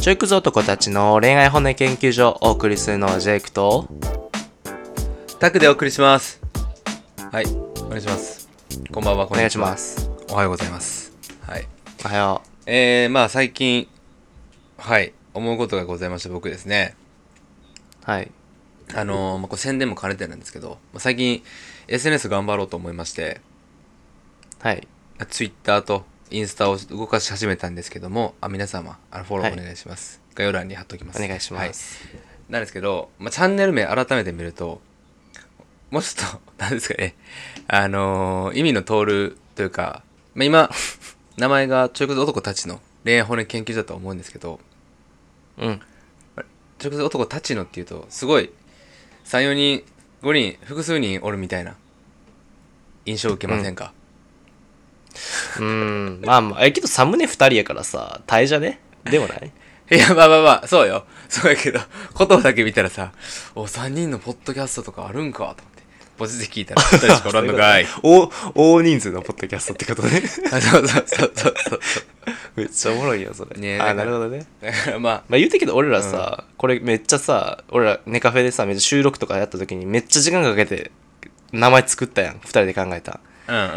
ちょいくず男たちの恋愛骨研究所をお送りするのはジェイクと、タクでお送りします。はい、お願いします。こんばんは、こんにちは。お願いします。おはようございます。はい。おはよえー、まあ最近、はい、思うことがございまして僕ですね。う。はい。あのーまあ、これ宣伝も兼ねてなんですけど、まあ、最近 SNS 頑張ろうと思いまして、はい。Twitter とインスタを動かし始めたんですけども、あ皆様、あのフォローお願いします。概要欄に貼っときます。お願いします。はいなんですけど、まあ、チャンネル名改めて見ると、もうちょっと、なんですかね、あのー意味の通るというか、まあ、今、名前がちょいこず男たちの恋愛骨研究所だと思うんですけど、うん。ちょいこず男たちのっていうと、すごい、3、4人、5人、複数人おるみたいな印象を受けませんか、うーん。まあまあ、え、けどサムネ二人やからさ、大じゃね？でもない？いや、まあまあまあ、そうよ。そうやけど、言葉だけ見たらさ、お、3人のポッドキャストとかあるんかと思って、ポジで聞いたら、2人しかおらんのかい。お、大人数のポッドキャストってことね。あそうそうそうそうそう。めっちゃおもろいよ、それ。あ、ねだからなるほどね。まあ、まあ言うてけど俺らさ、これめっちゃさ、俺らネカフェでさ、めっちゃ収録とかやった時にめっちゃ時間かけて名前作ったやん。二人で考えた。うんうんうんう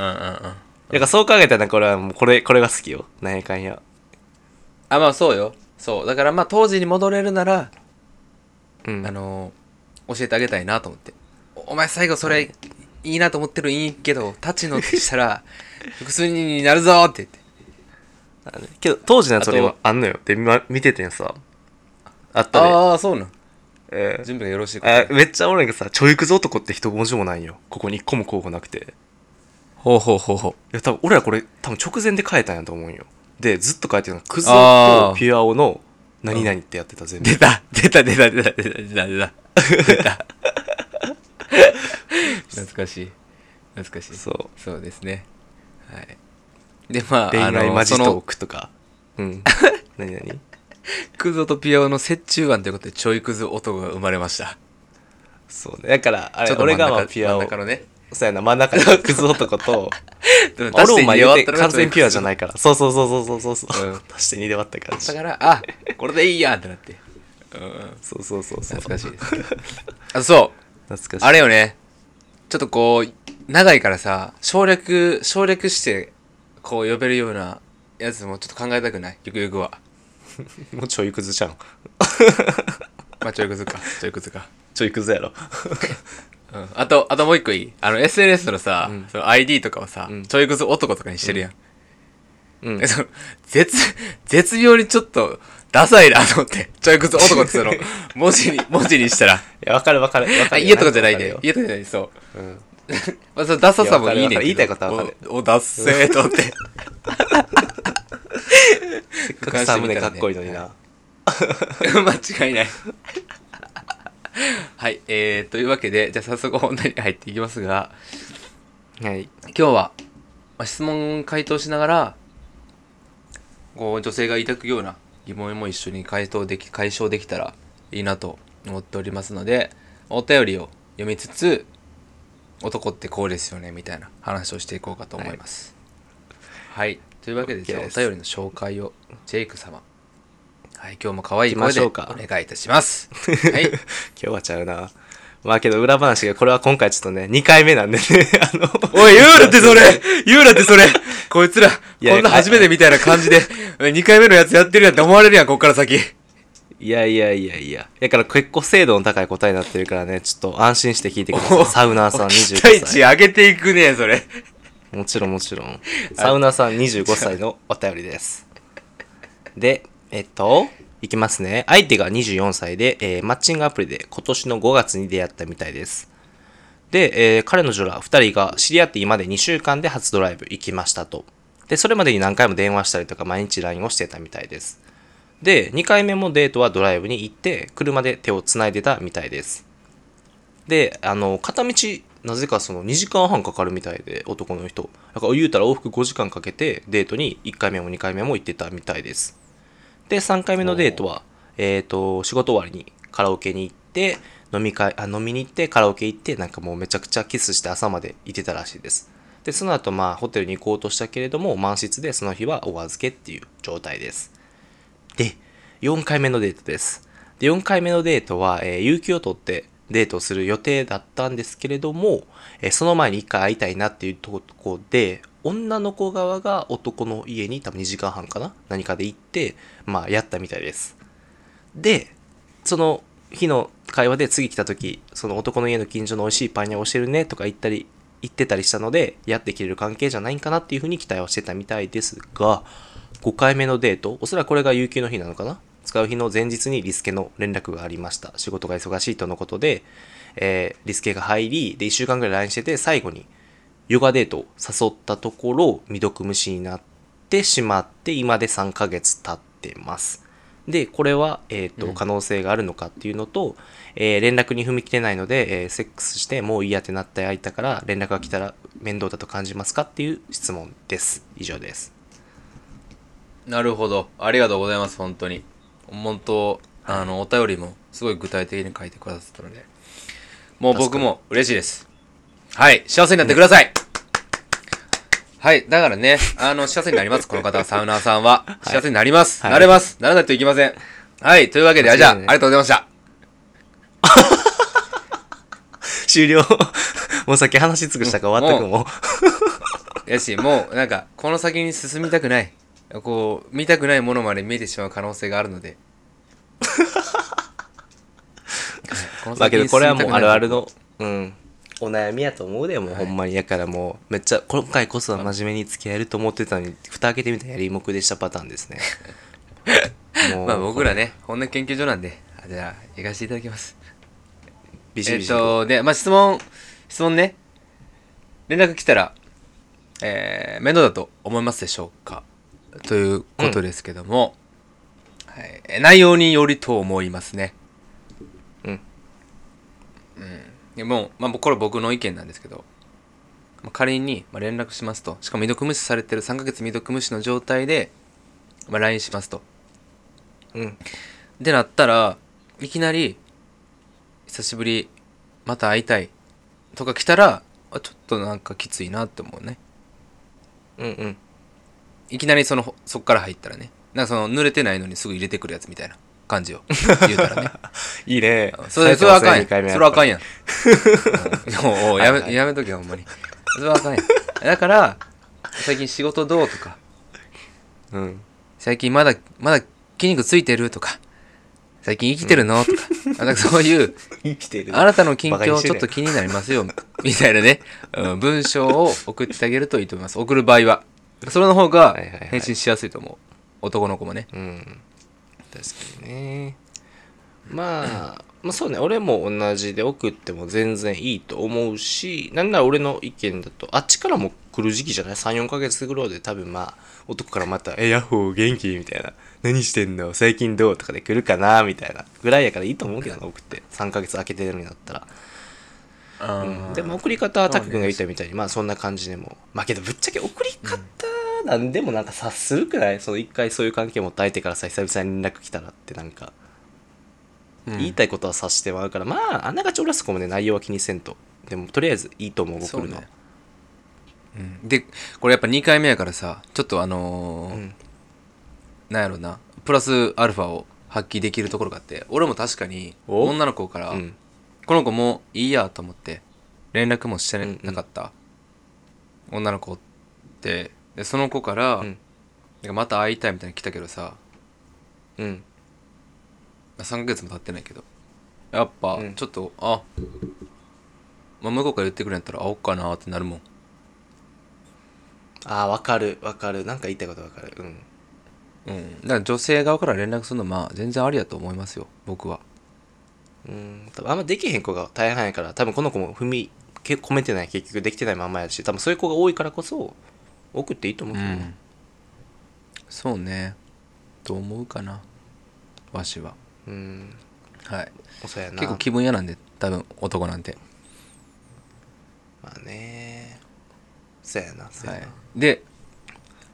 ん。だからそう考えたらなんか俺はもうこれ、これが好きよ。なんやかんや。あ、まあそうよ。そう。だからまあ当時に戻れるなら、うん。あのー教えてあげたいなと思って。おお前最後それ、いいなと思ってるいいけど、立ちのってしたら、複数人になるぞーって言って。あのけど当時のやつ俺ああんのよ。で、ま、見ててんさ。あったで。ああ、そうなん。えー準備がよろしいかあめっちゃおもろいけどさ、ちょいくず男って一文字もないよ。ここに一個も候補なくて。ほうほうほうほう。いや多分俺らこれ多分直前で変えたんやと思うよ。でずっと変えてるのクズとピュアオの何々ってやってた全部、出た。出た出た出た出た出た出た。懐かしい。懐かしい。そう。そうですね。はい。でまあ恋愛マジトークとか。うん。何何クズとピアオの折衷案ということでちょいクズ男が生まれました。そうね。だからあれ俺がまあピアオ。真ん中のね。そうやな、真ん中に クズ男と、あ言うて足して2で割ったら完全ピュアじゃないから。そうそうそうそうそうそう。うん 足して2で割った感じだ。からあこれでいいやんってなってうんそうそうそうそう。懐かしいですあそう懐かしい。あれよねちょっとこう長いからさ省略省略してこう呼べるようなやつもちょっと考えたくない？ゆくゆくはもうちょいクズじゃん。まあちょいくずかちょいくずかちょいクズやろ。うんあと、あともう一個いいあの、SNS のさ、うんその ID とかをさ、うんちょいくず男とかにしてるやん。うんで。その絶、絶妙にちょっと、ダサいなと思って、ちょいくず男ってその、文字に、文字にしたら、いや、わかるわかる。わかあ、る家とかじゃないでわか、家とかじゃない、そう。うん。まあ、そのダサさもいいねん言いたいことはわかるお、おダッセーと思って。せっかくサムネかっこいいのにな。間違いない。はい、えー、というわけで、じゃあ早速本題に入っていきますが、はい。今日は、まあ、質問回答しながらこう女性が抱くような疑問も一緒に回答でき解消できたらいいなと思っておりますのでお便りを読みつつ男ってこうですよねみたいな話をしていこうかと思います。はい、というわけでじゃあお便りの紹介をジェイク様はい今日も可愛い声でお願いいたします はい今日はちゃうな。まあけど裏話が、これは今回ちょっとね、2回目なんでね、あの、おい、言うなってそれ 言うなってそれこいつら、こんな初めてみたいな感じで、2回目のやつやってるやんって思われるやん、こっから先。いやいやいやいや。だから結構精度の高い答えになってるからね、ちょっと安心して聞いてください。サウナーさん期待25値上げていくね、それ。歳。もちろんもちろん。サウナーさん25歳のお便りです。で、えっと、いきますね。相手が24歳で、えーマッチングアプリで今年の5月に出会ったみたいです。で、えー彼女ら2人が知り合って今で2週間で初ドライブ行きましたと。で、それまでに何回も電話したりとか毎日 LINE をしてたみたいです。で、2回目もデートはドライブに行って、車で手を繋いでたみたいです。で、あの、片道、なぜかその2時間半かかるみたいで、男の人。だから言うたら往復5時間かけてデートに1回目も2回目も行ってたみたいです。で、3回目のデートは、えっ、と、仕事終わりにカラオケに行って、飲み会、あ、飲みに行って、カラオケ行って、なんかもうめちゃくちゃキスして朝まで行ってたらしいです。で、その後、まあ、ホテルに行こうとしたけれども、満室でその日はお預けっていう状態です。で、4回目のデートです。で、4回目のデートは、えー有給を取ってデートをする予定だったんですけれども、えーその前に1回会いたいなっていうところで、女の子側が男の家に多分2時間半かな？何かで行って、まあ、やったみたいです。で、その日の会話で次来た時、その男の家の近所の美味しいパン屋を教えるねとか言ったり、言ってたりしたので、やってきれる関係じゃないんかなっていうふうに期待をしてたみたいですが、5回目のデート、おそらくこれが有給の日なのかな？使う日の前日にリスケの連絡がありました。仕事が忙しいとのことで、えーリスケが入り、で、1週間ぐらい LINE してて、最後にヨガデートを誘ったところ、未読無視になってしまって、今で3ヶ月経ってます。で、これは、えっ、と、可能性があるのかっていうのと、えー連絡に踏み切れないので、えーセックスしてもういいやってなった相手から連絡が来たら面倒だと感じますかっていう質問です。以上です。なるほどありがとうございます本当に本当あのお便りもすごい具体的に書いてくださったのでもう僕も嬉しいですはい幸せになってください、はい。だからね、あの、幸せになります。この方は、サウナーさんは。幸せになります。はいなれます。ならないといけません。はい。というわけで、あじゃあ、ありがとうございました。終了。もうさっき話し尽くしたから終わったくもう。やし、もう、なんか、この先に進みたくない。こう、見たくないものまで見えてしまう可能性があるので。は いまあけどこれはもうあるある。この、うん。お悩みやと思うで、もうほんまに。やからもう、めっちゃ、今回こそは真面目に付き合えると思ってたのに、蓋開けてみたらやりもくでしたパターンですね。もうまあ僕らね、本音研究所なんで、あじゃあ、行かせていただきます。えっビシビシ。と、で、まあ質問、質問ね。連絡来たら、えー、面倒だと思いますでしょうか？ということですけども、はい、え内容によりと思いますね。うん。うん。でもう、まあ、これ僕の意見なんですけど、まあ、仮に、まあ、連絡しますと、しかも未読無視されてる3ヶ月未読無視の状態で、まあ、LINE しますと。うん。でなったらいきなり久しぶりまた会いたいとか来たらあちょっとなんかきついなって思うねうんうん。いきなりそのそっから入ったらねなんかその濡れてないのにすぐ入れてくるやつみたいな感じを言うたらね。いいね。それそれはあかんやん。それはあかんやん。うん。おうやめ,、はいはい。やめとけよほんまに。それはあかんやん。だから最近仕事どうとか。ぱうん。最近まだまだ筋肉ついてるとか。最近生きてるの、とか。あなんかそういう生きてる。あなたの近況ちょっと気になりますよ、みたいなね、うん、文章を送ってあげるといいと思います。送る場合は。それの方が返信しやすいと思う。男の子もね。うん。確かにね。まあ、まあそうね、俺も同じで送っても全然いいと思うし、なんなら俺の意見だと、あっちからも来る時期じゃない ?3、4ヶ月ぐらいで多分まあ、男からまた、え、ヤッホー元気？みたいな。何してんの？最近どう？とかで来るかな？みたいな。ぐらいやからいいと思うけどな、送って。3ヶ月空けてるんだったら。うん、でも送り方はタク君が言ったみたいに、まあそんな感じでも。まあけどぶっちゃけ送り方なんでもなんか察するくらい、その一回そういう関係持った相手からさ、久々に連絡来たらってなんか、うん。言いたいことは察してもらうから、まああんながち俺はそこもね、内容は気にせんと。でもとりあえずいいと思う、送るの。ね。うん。で、これやっぱ2回目やからさ、ちょっとあのーうん。なんやろな、プラスアルファを発揮できるところがあって、俺も確かにお？女の子から、うん。この子もういいやと思って連絡もしてなかった、女の子ってでその子から、うんなんかまた会いたいみたいに来たけどさうん。3ヶ月も経ってないけどやっぱうんちょっと、あ、まあ、向こうから言ってくれんやったら会おうかなってなるもんああ、わかる、わかる。なんか言いたいことわかる。うん。うんだから女性側から連絡するのまあ全然ありやと思いますよ僕はうん、多分あんまできへん子が大変やから、多分この子も踏みけ込めてない、結局できてないまんまやし、多分そういう子が多いからこそ、送っていいと思うけどね。そうねと思うかなわしはうん。はいそうやな。結構気分屋なんで多分男なんてまあね。そうやな、そうやはな。い、で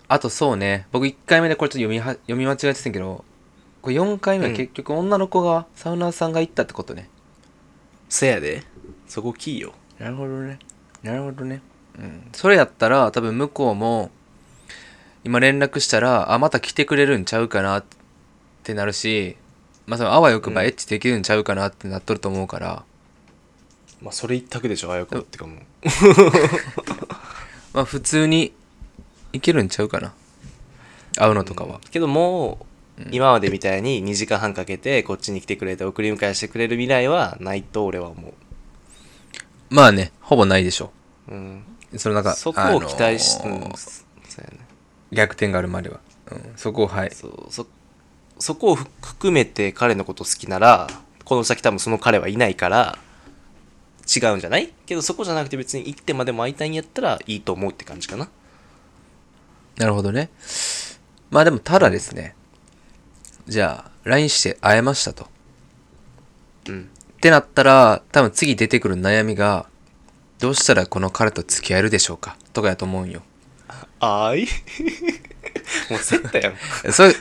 あとそうね僕1回目でこれちょっと読みは読み間違えてたけどこれ4回目は結局女の子が、サウナーさんが行ったってことねせやで。そこキーよ。なるほどねなるほどねうん。それやったら多分向こうも今連絡したらあまた来てくれるんちゃうかなっってなるしまあそのあわよくばうんエッチできるんちゃうかなってなっとると思うから、まあそれ一択でしょあやこってかも。う まあ普通にいけるんちゃうかな。会うのとかは、けどもう、今までみたいに2時間半かけてこっちに来てくれて送り迎えしてくれる未来はないと俺は思まあねほぼないでしょ。う、うん、そのなんかそこを期待し、あのーうんそうやね逆転があるまでは、うん、そこをはい。そうそそこをふ含めて彼のこと好きならこの先多分その彼はいないから違うんじゃない？けどそこじゃなくて別に行ってまでも会いたいんやったらいいと思うって感じかな。なるほどね。まあでもただですね。じゃあ LINE して会えましたと。うん。ってなったら多分次出てくる悩みがどうしたらこの彼と付き合えるでしょうか？とかやと思うんよ。あーい？もうセッタやん。それ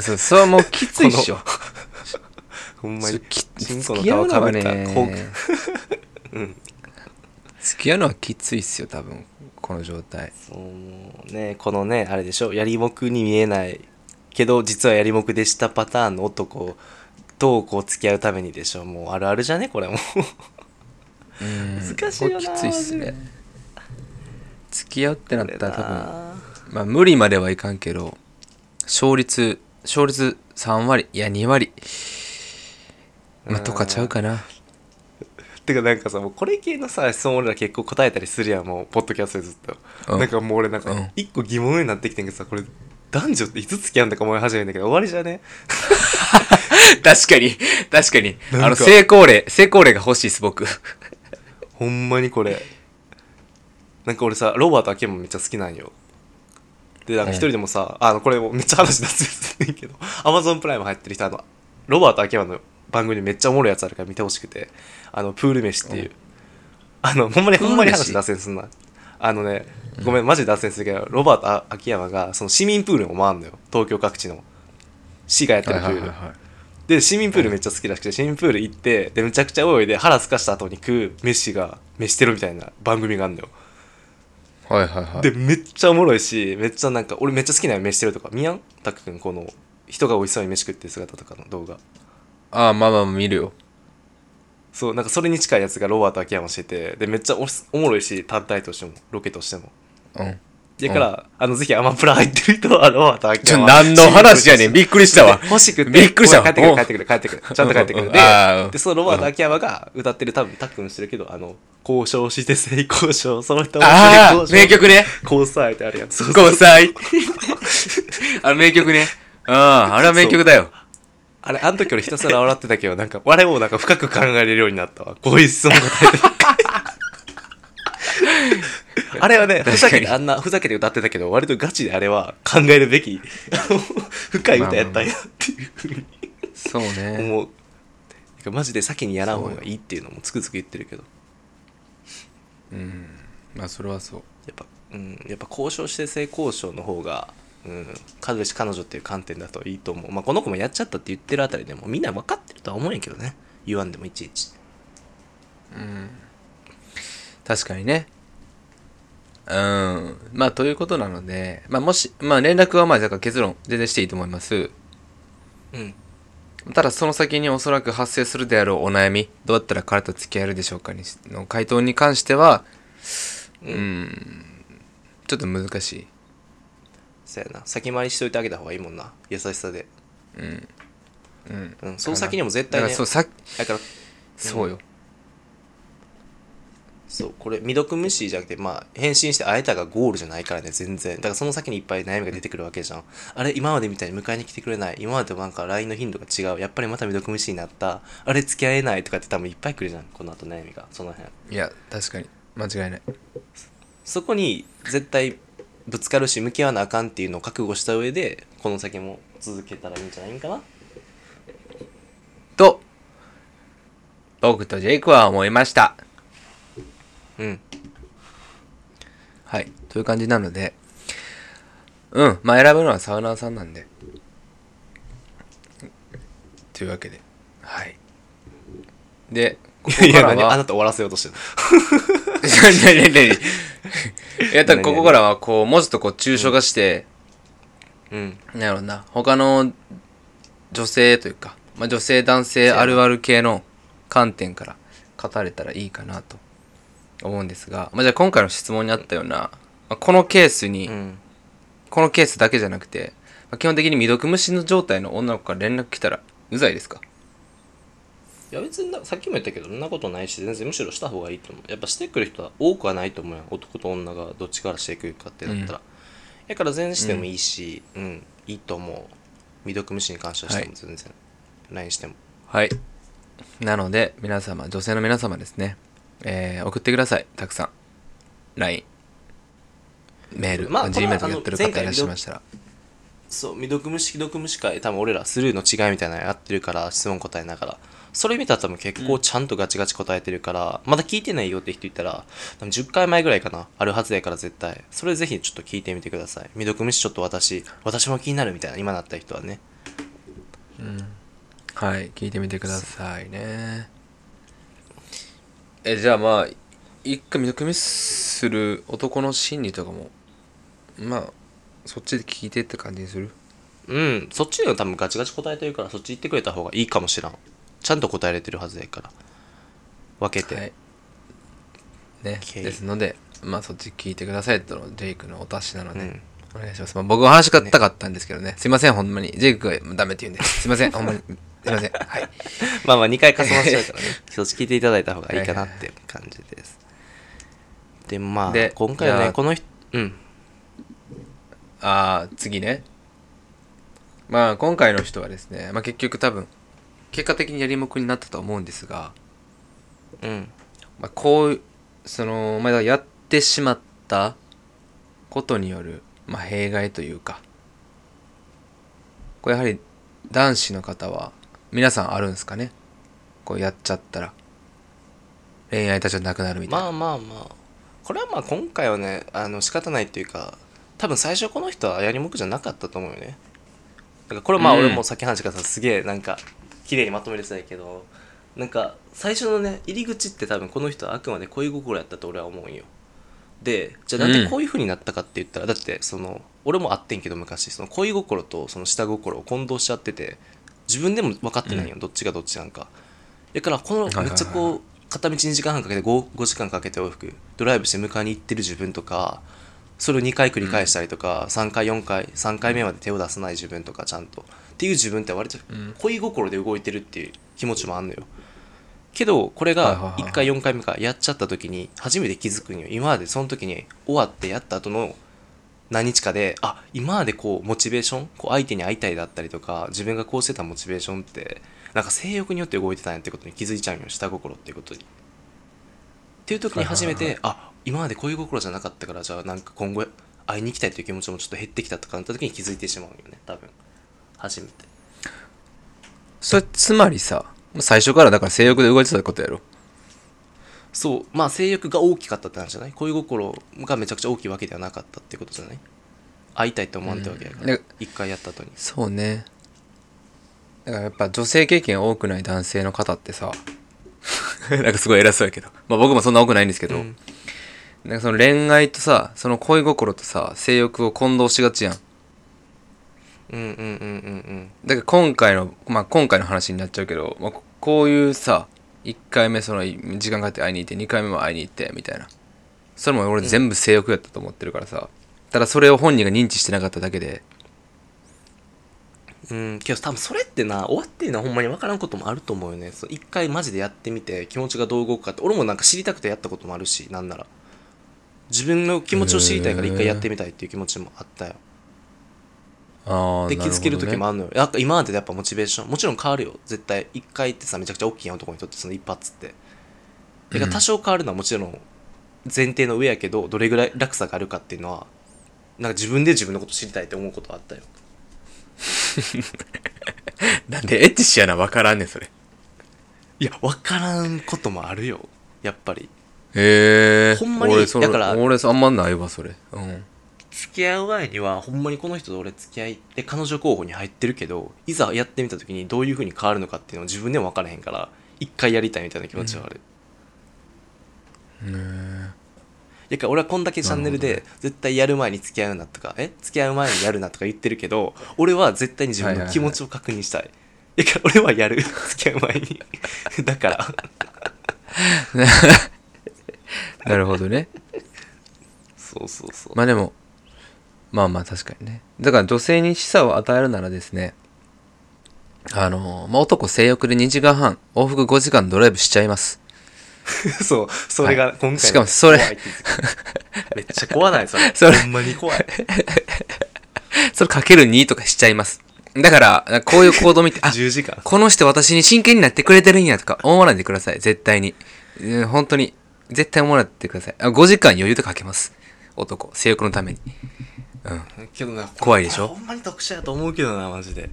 そうそれはもうきついっしょ。ほんまにきチンコの付き合うのはね。こ うん。付き合うのはきついっすよ多分この状態。そうねこのねあれでしょやりもくに見えないけど実はやりもくでしたパターンの男とこう付き合うためにでしょ。もうあるあるじゃねこれも。うん難しいよな。きついっすね。付き合うってなったら多分分まあ無理まではいかんけど勝率勝率3割いや2割。まあとかちゃうかな。てかなんかさもうこれ系のさ質問俺ら結構答えたりするやんもうポッドキャストでずっと、うん。なんかもう俺なんかうん。一個疑問になってきてんけどさこれ男女っていつ付き合うんだか思い始めるんだけど終わりじゃね？確かに確かに。あの成功例成功例が欲しいっす僕ほんまにこれ。なんか俺さロバート秋山めっちゃ好きなんよ。でなんか一人でもさ、あのこれもうめっちゃ話脱線するんだけど アマゾンプライム入ってる人あのロバート秋山の番組めっちゃおもろいやつあるから見てほしくてあのプール飯っていう、うん。あのほんまにほんまに話脱線すんな。あのねごめんマジで脱線するけどロバートあ秋山がその市民プールを回んのよ。東京各地の。市がやってるプール、で市民プールめっちゃ好きらしくて市民プール行ってでめちゃくちゃ泳いで腹すかした後に食う飯が飯テロみたいな番組があるんだよ。はいはいはい。でめっちゃおもろいしめっちゃなんか俺めっちゃ好きなよ飯テロとか。見やんたくくんこの人が美味しそうに飯食ってる姿とかの動画。ああまあまあ見るよ。そうなんかそれに近いやつがロバート秋山しててでめっちゃおおもろいし単体としてもロケとしても。うんだから、あのぜひアマプラ入ってる人はロバート秋山。何の話やねん。びっくりしたわ。欲しくて。びっくりした。わ帰ってくるお帰ってくる帰ってくる。ちゃんと帰ってくうんる ででそのロバート秋山が歌ってる多分タックンしてるけどあの交渉して性交渉その人ああ交渉名曲ね。交際ってあるやんそうそう。5歳 あの名曲ね。うんあれは名曲だよ。あれあの時俺ひたすら笑ってたけどなんか我もなんか深く考えれるようになったわ。こういう質問答えてあれはねふざけてあんなふざけて歌ってたけど割とガチであれは考えるべき 深い歌やったんやっていう。ふうにそうね。思う。マジで先にやらん方がいいっていうのもつくづく言ってるけど。うん。まあそれはそう。やっぱ、うん、やっぱ交渉して性交渉の方が、うん、彼氏彼女っていう観点だといいと思う。まあこの子もやっちゃったって言ってるあたりでもみんな分かってるとは思うんやけどね。言わんでもいちいち。確かにねうん。まあということなのでまあもしまあ連絡はまあだから結論全然していいと思います。うん。ただその先におそらく発生するであろうお悩みどうやったら彼と付き合えるでしょうかにの回答に関してはうん。ちょっと難しい。そうやな。先回りしといてあげた方がいいもんな。優しさで。うん。うん。その先にも絶だ対ね。からそうさだからそうよ、そうこれ未読無視じゃなくてまあ返信して会えたがゴールじゃないからね全然。だからその先にいっぱい悩みが出てくるわけじゃん。あれ今までみたいに迎えに来てくれない。今までとなんか LINE の頻度が違う。やっぱりまた未読無視になった。あれ付き合えないとかって多分いっぱい来るじゃんこの後悩みが。その辺。いや確かに。間違いない。そこに絶対ぶつかるし向き合わなあかんっていうのを覚悟した上でこの先も続けたらいいんじゃないんかな。と僕とジェイクは思いましたうん。はい。という感じなので。うん。まあ選ぶのはサウナーさんなんで。というわけで。はい。でここいやからは何？あなた終わらせようとしてる 何？何？何？いや多分ここからはこうもうちょっとこう抽象化して、うん。なんやろうな。他の女性というか、まあ、女性男性あるある系の観点から語れたらいいかなと思うんですが、まあ、じゃあ今回の質問にあったような、まあ、このケースに、うん。このケースだけじゃなくて、まあ、基本的に未読無視の状態の女の子から連絡来たらうざいですか？いや別になさっきも言ったけどそんなことないし全然むしろした方がいいと思う。やっぱしてくる人は多くはないと思うよ。男と女がどっちからしてくるかってなったら、だから全然してもいいしうん、いいと思う。未読無視に関してはしても全然、LINE しても。はい。なので皆様女性の皆様ですね、えー送ってください。たくさん。LINE メール、まあ G メールこのやってる方いらっしゃいましたら。そう未読無視既読無視会多分俺らスルーの違いみたいなのやってるから質問答えながら。それ見たら多分結構ちゃんとガチガチ答えてるから、まだ聞いてないよって人いたら多分10回前ぐらいかな。あるはずやから絶対。それぜひちょっと聞いてみてください。未読無視ちょっと私私も気になるみたいな今なった人はね。はい聞いてみてくださいねえじゃあまあ一回未読無視する男の心理とかもまあそっちで聞いてって感じにする？うんそっちで多分ガチガチ答えてるからそっち行ってくれた方がいいかもしらん。ちゃんと答えれてるはずやから。分けて、はい。ね OK ですのでまあそっち聞いてくださいとのジェイクのお達しなので、うん。お願いします、まあ、僕は話し方かったんですけどね。すいませんほんまに。ジェイクがダメって言うんで。すいませんほんまにすいません。はい。まあまあ2回重なっちゃうからね。そっち聞いていただいた方がいいかなって感じです。でまあで今回はねこの人うん。ああ次ね。まあ今回の人はですね、まあ、結局多分結果的にやりもくになったと思うんですが、うん。まあ、こうその、まあ、やってしまったことによる、まあ、弊害というかこれやはり男子の方は皆さんあるんですかね？こうやっちゃったら。恋愛対象なくなるみたいな、まあまあまあ。これはまあ今回はねあの仕方ないっていうか多分最初この人はやりもくじゃなかったと思うよね。だからこれまあうん。俺もさっき話したからさすげえなんか綺麗にまとめれてたけどなんか最初のね入り口って多分この人はあくまで恋心やったと俺は思うんよ。でじゃあなんでこういう風になったかって言ったら、だってその俺もあってんけど昔その恋心とその下心を混同しちゃってて自分でも分かってないよ、どっちがどっちなんか。だからこのめっちゃこう片道2時間半かけて 5, 5時間かけて往復。ドライブして迎えに行ってる自分とかそれを2回繰り返したりとか、3回4回3回目まで手を出さない自分とかちゃんと。っていう自分って割とうん。恋心で動いてるっていう気持ちもあんのよ。けどこれがはいはいはい1回4回目かやっちゃった時に初めて気づくんよ。今までその時に終わってやった後の何日かであ今までこうモチベーションこう相手に会いたいだったりとか自分がこうしてたモチベーションってなんか性欲によって動いてたんやってことに気づいちゃうんよ下心っていうことに。っていう時に初めて、はいあ今まで恋心じゃなかったからじゃあなんか今後会いに行きたいという気持ちもちょっと減ってきたとかなった時に気づいてしまうんよね多分初めて。それつまりさ最初からだから性欲で動いてたことやろそうまあ性欲が大きかったって話じゃない？恋心がめちゃくちゃ大きいわけではなかったってことじゃない？会いたいと思わんってわけやから、うん。一回やった後に。そうね。だからやっぱ女性経験多くない男性の方ってさ なんかすごい偉そうやけど。まあ僕もそんな多くないんですけど、うん。なんかその恋愛とさその恋心とさ性欲を混同しがちやん。うんうんうんうんうん。だから今回のまあ今回の話になっちゃうけど、まあ、ここういうさ1回目その時間かかって会いに行って2回目も会いに行ってみたいな。それも俺全部性欲やったと思ってるからさ、ただそれを本人が認知してなかっただけで。うんけど多分それってな終わってるのはほんまに分からんこともあると思うよね。そ一回マジでやってみて気持ちがどう動くかって。俺もなんか知りたくてやったこともあるしなんなら。自分の気持ちを知りたいから一回やってみたいっていう気持ちもあったよ。ああで気づける時もああるのよ、やっぱ今まででやっぱモチベーションもちろん変わるよ。絶対一回ってさめちゃくちゃ大きい男にとってその一発って。だから多少変わるのはもちろん前提の上やけどどれぐらい落差があるかっていうのはなんか自分で自分のこと知りたいって思うことはあったよ。なんでエッチしやな分からんねんそれ。いや分からんこともあるよ。やっぱり。へえほんまにだから俺あんまないわそれ。うん付き合う前にはほんまにこの人と俺付き合いで彼女候補に入ってるけどいざやってみた時にどういう風に変わるのかっていうのを自分でも分からへんから一回やりたいみたいな気持ちはある、やから俺はこんだけチャンネルで絶対やる前に付き合うなとかえ？付き合う前にやるなとか言ってるけど俺は絶対に自分の気持ちを確認したい,、いやから俺はやる。付き合う前に。だから。なるほどね。そうそうそう、まあでもまあまあ確かにね。だから女性に示唆を与えるならですねあのまあ男性欲で2時間半往復5時間ドライブしちゃいます。そうそれが今回のしかもそれめっちゃ怖ないそれ。それほんまに怖い。それかける2とかしちゃいます。だからこういう行動見てあ10時間。この人私に真剣になってくれてるんやとか思わないでください。絶対に。うん本当に絶対思わないでください。あ5時間余裕でかけます。男性欲のためにうん。けどな怖いでしょ？ほんまに特殊やと思うけどなマジで。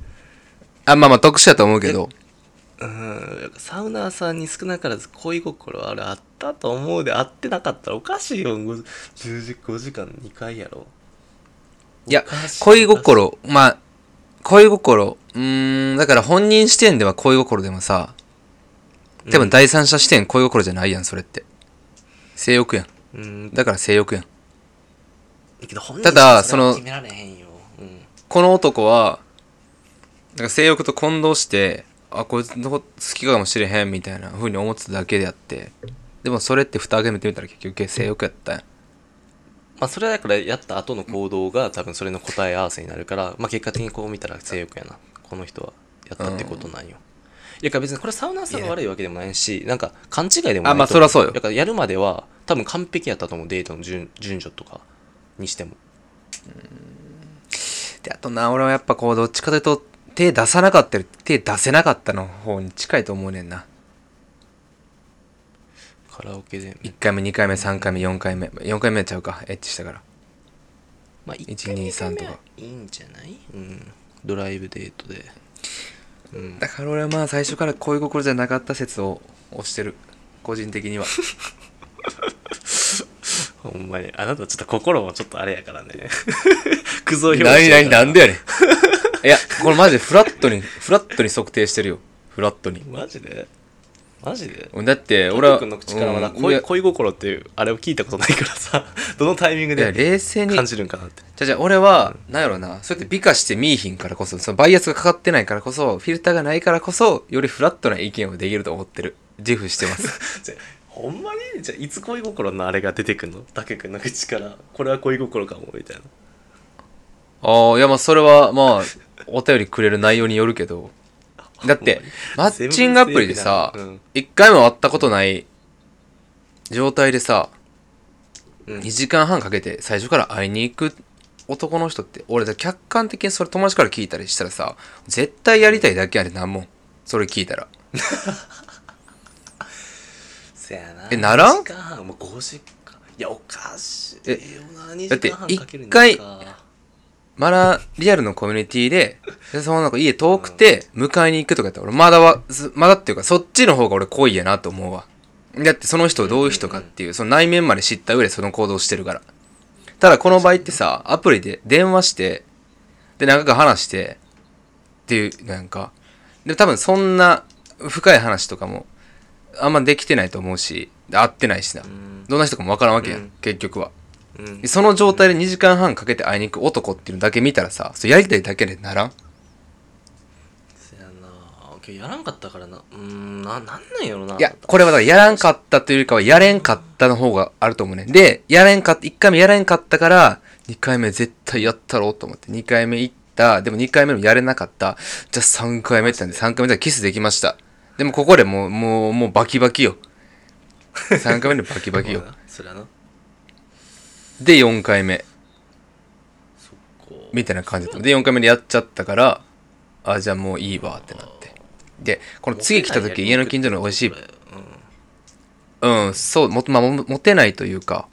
あまあまあ特殊だと思うけど。うん。サウナーさんに少なからず恋心あれあったと思うで会ってなかったらおかしいよ。10時5時間2回やろ。いや恋心まあ恋心うーんだから本人視点では恋心でもさ多分第三者視点恋心じゃないやんそれって。性欲やん。うん。だから性欲やんただそのこの男はなんか性欲と混同してあこいつのこと好きかもしれへんみたいな風に思ってただけであってでもそれって蓋開けめてみたら結局性欲やったんや。まあそれだからやった後の行動が多分それの答え合わせになるから、まあ結果的にこう見たら性欲やな。この人はやったってことなんよ、いやから別にこれサウナーさんが悪いわけでもないしなんか勘違いでもないあまあとそらそうよ。だからやるまでは多分完璧やったと思うデートの順順序とかにしても。であとな俺はやっぱこうどっちかというと手出さなかったり手出せなかったの方に近いと思うねんな。カラオケで1回目2回目3回目4回目。4回目やっちゃうか。エッチしたから。まあ1 2 3とか。いいんじゃない？うん。ドライブデートで。うん。だから俺はまあ最初から恋心じゃなかった説を推してる。個人的には ほんまに。あなたちょっと心もちょっとあれやからね。クゾ表何何なんでややねん。いやこれマジでフラットにフラットに測定してるよ。フラットに。マジで？マジで？だって俺は君の口からまだうん恋恋心っていうあれを聞いたことないからさ。どのタイミングで冷静に。感じるんかなって。じゃあじゃあ俺は、なんやろな、そうやって美化して見いひんからこそ、そのバイアスがかかってないからこそ、フィルターがないからこそ、よりフラットな意見をできると思ってる。自負してます。ほんまにじゃあいつ恋心のあれが出てくんの？竹君の口から。これは恋心かもみたいな。ああ、いやまあそれは、まあ、お便りくれる内容によるけど、だって、マッチングアプリでさ全部正義だな。うん、一回も会ったことない状態でさ、うん。2時間半かけて最初から会いに行く男の人って、俺だ客観的にそれ友達から聞いたりしたらさ、絶対やりたいだけやでなんも。ん。それ聞いたら。せやな。えならん？2時間半。もう5時間。いやおかしいえよな。2だって時間半かけるん一回かまだリアルのコミュニティで、でそのなんか家遠くて迎えに行くとかやったら俺まだは、すまだっていうかそっちの方が俺濃いやなと思うわ。だってその人どういう人かっていう、その内面まで知った上でその行動してるから。ただこの場合ってさ、アプリで電話して、で何回か話して、っていう、なんか、で多分そんな深い話とかもあんまできてないと思うし、で会ってないしな。んどんな人かもわからんわけやん、うん結局は。うんその状態で2時間半かけて会いに行く男っていうのだけ見たらさ、それやりたいだけでならん？せやな今日やらんかったからなうーんななんなんやろないいや、これはだからやらんかったというよりかは、やれんかったの方があると思うね。で、やれんかった、1回目やれんかったから、2回目絶対やったろうと思って、2回目行った、でも2回目もやれなかった。じゃあ3回目ってなんで、3回目でキスできました。でもここでもう、もう、もうバキバキよ。3回目でバキバキよ。そりゃなで、4回目。みたいな感じだった。で、4回目でやっちゃったから、あ、じゃあもういいわってなって。で、この次来た時、家の近所の美味しい、うん、そう、も、まあ、も持てないというか、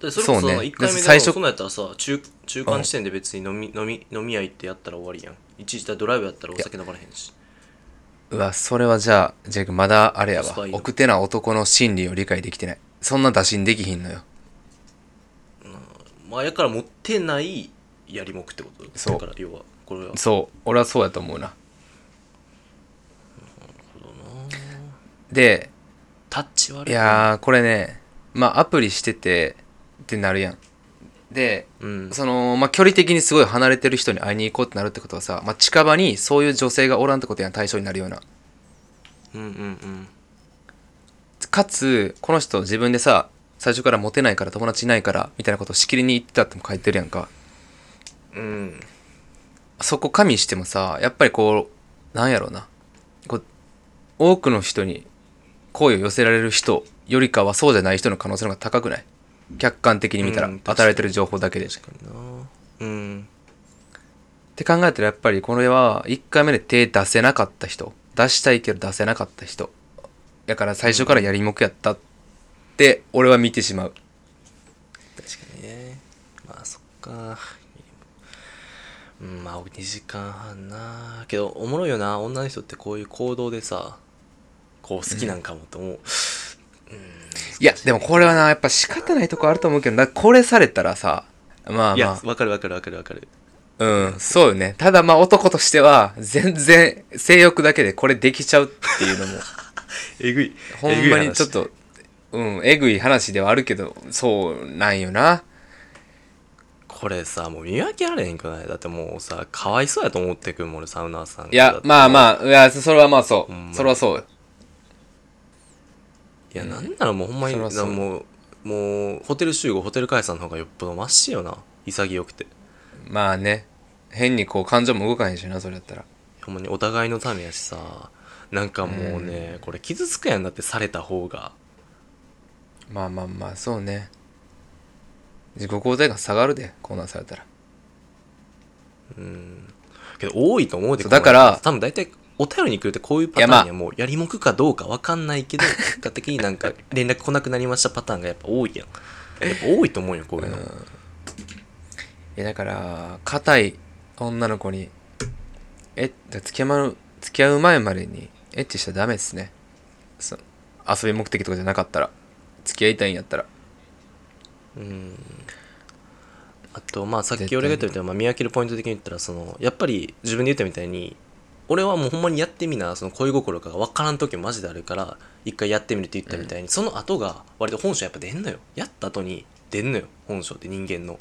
でそそそうね1回目で最初そんやったらさ中中間地点で別に飲み飲み飲み屋行ってやったら終わりやん一時ドライブやったらお酒飲まれへんしうわ、それはじゃあ、ジェイクまだあれやわ。奥手な男の心理を理解できてない。そんな打診できひんのよ。まあやから持ってないやりもくってこと？そう。だから要はこれは。そう、俺はそうやと思うな。で、タッチ悪いいやー、これね、まあアプリしててってなるやんでうん。そのまあ距離的にすごい離れてる人に会いに行こうってなるってことはさ、まあ、近場にそういう女性がおらんってことやん対象になるような。うんうんうん。かつこの人自分でさ最初からモテないから友達いないからみたいなことをしきりに言ってたっても書いてるやんか。うん。そこ加味してもさやっぱりこうなんやろうな。こう多くの人に好意を寄せられる人よりかはそうじゃない人の可能性の方が高くない？客観的に見たら、うん与えてる情報だけでっ確かになうんて考えたらやっぱりこれは1回目で手出せなかった人出したいけど出せなかった人だから最初からやりもくやったって俺は見てしまう。確かにね。まあそっか。うんまあ2時間半な。けどおもろいよな。女の人ってこういう行動でさこう好きなんかもと思う、いやでもこれはなやっぱ仕方ないとこあると思うけどなこれされたらさまあいやまわかるわかるわかるわかる。あうんそうよね。ただまあ男としては全然性欲だけでこれできちゃうっていうのも。えぐい。ほんまにちょっとうんえぐい話ではあるけどそうなんよな。これさもう見分けられへんくない？だってもうさかわいそうやと思ってくんもん俺サウナーさん。いやまああまあいやそれはまあそう。それはそうよ。いやなんならもうほんまにそらそう。もうもうホテル集合ホテル解散の方がよっぽどマシよな。潔くて。まあね。変にこう感情も動かへんしなそれやったら。ほんまにお互いのためやしさ。なんかもうね、これ傷つくやんだってされた方が。まあまあまあそうね。自己肯定感下がるでこんなんされたら。うん。けど多いと思うでそうだから多分大体お便りに来るってこういうパターンやもうやりもくかどうかわかんないけど 結果的になんか連絡来なくなりましたパターンがやっぱ多いやん。やっぱ多いと思うよこういうの、いやだから硬い女の子にえ付き合う付き合う前までにエッチしたらダメですね。そ遊び目的とかじゃなかったら付き合いたいんやったら。あとまあさっき俺が言ったみたいな、まあ、見分けるポイント的に言ったらそのやっぱり自分で言ったみたいに俺はもうほんまにやってみなその恋心かが分からん時もマジであるから一回やってみるって言ったみたいに、その後が割と本性やっぱ出んのよ。やった後に出んのよ。本性って人間の。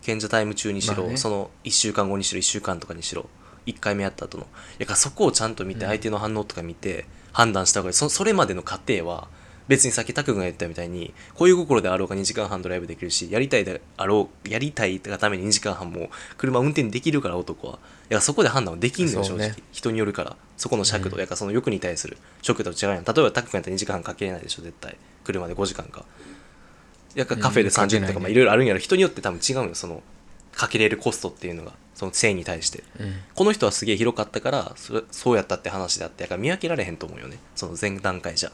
賢者タイム中にしろ、まあね。その1週間後にしろ1週間とかにしろ。1回目やった後の。だからそこをちゃんと見て相手の反応とか見て判断した方がいい。そそれまでの過程は別にさっきタク君が言ったみたいに恋心であろうが2時間半ドライブできるしやりたいであろうやりたいがために2時間半も車運転できるから男は。いやそこで判断はできんのよ正そうね。直。人によるから。そこの尺度、やからその欲に対する食と違うやん。例えばタク君やったら2時間半かけれないでしょ絶対。車で5時間か。やからカフェでうんかけ30ないね。分とかまあいろいろあるんやろ。人によって多分違うのよそのかけれるコストっていうのが。その性に対して。うん。この人はすげえ広かったからそれそうやったって話であってやから見分けられへんと思うよね。その前段階じゃ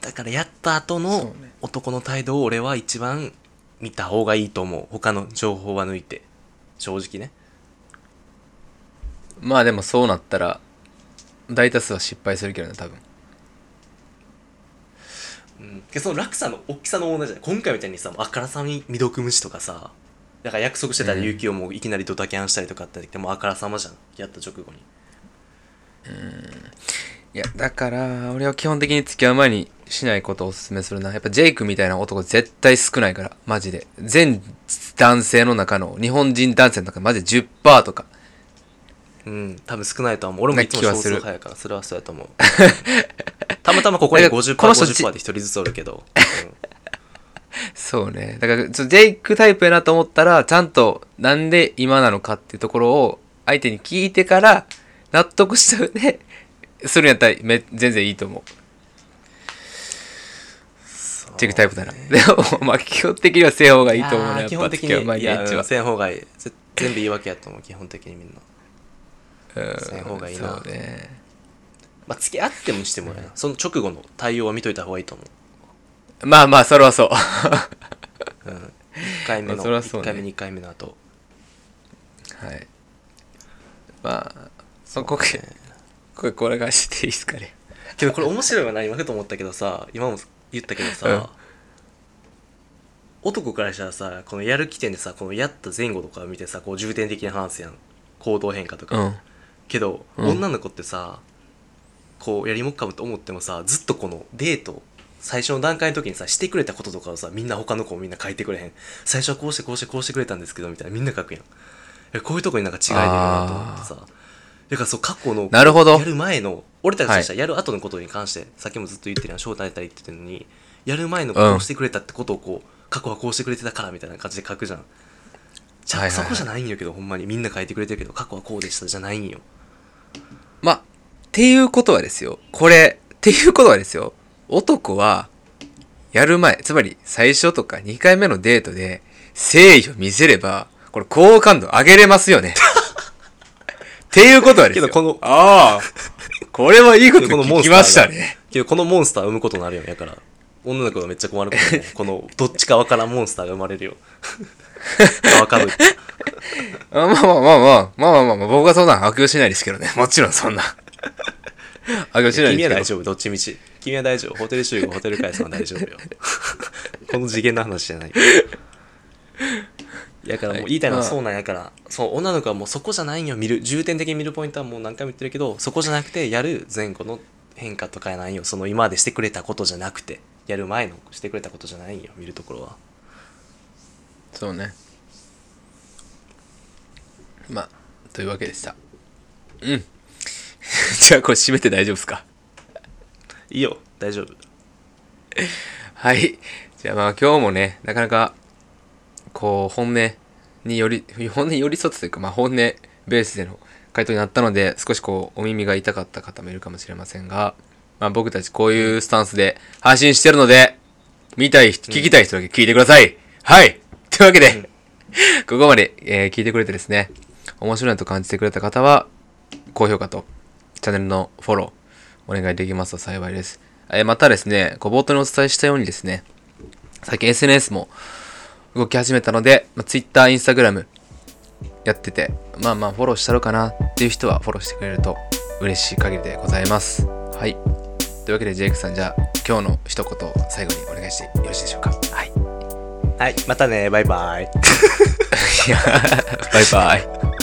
だからやった後のね。男の態度を俺は一番見た方がいいと思う。他の情報は抜いて。正直ね。まあでもそうなったら大多数は失敗するけどね多分。うん。でその落差の大きさの問題じゃない。今回みたいにさあからさまに未読無視とかさだから約束してたらうん。勇気をもういきなりドタキャンしたりとかってでもあからさまじゃん。やった直後にいやだから俺は基本的に付き合う前にしないことをおすすめするな。やっぱジェイクみたいな男絶対少ないから。マジで。全男性の中の日本人男性の中マジで10%とか。うん。多分少ないとは思う。俺もいつも少数派やからそれはそうやと思う。たまたまここにだから 50%50% この人50%で一人ずつおるけど、そうね。だからジェイクタイプやなと思ったらちゃんとなんで今なのかっていうところを相手に聞いてから納得した上でするんやったらめ全然いいと思う。ジェイクタイプだな。でもまあ基本的にはせん方がいいと思ういねやっぱやー基本的付き合う前にいやうんにエッチは。せん方がいいぜ全部言い訳やと思う基本的にみんな。うんせん方がいいな。そうねまあ付き合ってもしてもやな。その直後の対応は見といた方がいいと思う。まあまあそれはそう。うん、1回目の、まあそね。1回目2回目の後。はい。まあそこけこれこれがしていいですかね。けどこれ面白いわな今ふと思ったけどさ今も言ったけどさ、うん。男からしたらさこのやる起点でさこのやった前後とかを見てさこう重点的に話すやん。行動変化とか、うん。けど、うん。女の子ってさこうやりもっかむと思ってもさずっとこのデート最初の段階の時にさしてくれたこととかをさみんな他の子もみんな書いてくれへん。最初はこうしてこうしてこうしてくれたんですけどみたいなみんな書くやん。えこういうとこになんか違い出るなと思ってさだからそう過去のなるほどやる前の俺たちとしてはやる後のことに関して、さっきもずっと言ってるやん招待たり言ってるのにやる前のこうしてくれたってことをこう過去はこうしてくれてたからみたいな感じで書くじゃんじゃあ、はいはいはいそこじゃないんよけどほんまにみんな書いてくれてるけど過去はこうでしたじゃないんよまあ、っていうことはですよ。これ、っていうことはですよ。男は、やる前、つまり最初とか2回目のデートで、誠意を見せれば、これ好感度上げれますよね。っていうことはですよ。けどこのああ、これはいいこと聞きまンスターがしたね。けどこのモンスター生むことになるよやから女の子がめっちゃ困ることねこのどっちかわからんモンスターが生まれるよ わかるあまあまあまあまあ、まあまあまあまあ、僕はそんな悪用しないですけどね。もちろんそんな。悪用しないですけど。君は大丈夫どっちみち君は大丈夫ホテル集合ホテル会さんは大丈夫よこの次元の話じゃないやからもう言いたいのははいそうなんやから、そう女の子はもうそこじゃないんよ。見る重点的に見るポイントはもう何回も言ってるけどそこじゃなくてやる前後の変化とかやないよ。その今までしてくれたことじゃなくてやる前のしてくれたことじゃないんよ。見るところは。そうね。まあ、というわけでした。うん。じゃあこれ締めて大丈夫ですか？いいよ。大丈夫。はい。じゃあまあ今日もね、なかなか、こう、本音により、本音に寄り添ってというか、まあ本音ベースでの回答になったので、少しこう、お耳が痛かった方もいるかもしれませんが、まあ僕たちこういうスタンスで配信してるので、見たい人、聞きたい人だけ聞いてください。はい。というわけで、ここまで、えー聞いてくれてですね、面白いなと感じてくれた方は、高評価とチャンネルのフォローお願いできますと幸いです。えーまたですね、こう冒頭にお伝えしたようにですね、最近 SNS も動き始めたので、まあ、Twitter、Instagram やってて、まあまあフォローしたろうかなっていう人はフォローしてくれると嬉しい限りでございます。はい。というわけでジェイクさん、じゃあ今日の一言を最後にお願いしてよろしいでしょうか？はい。はいまたねバイバイいやバイバイ。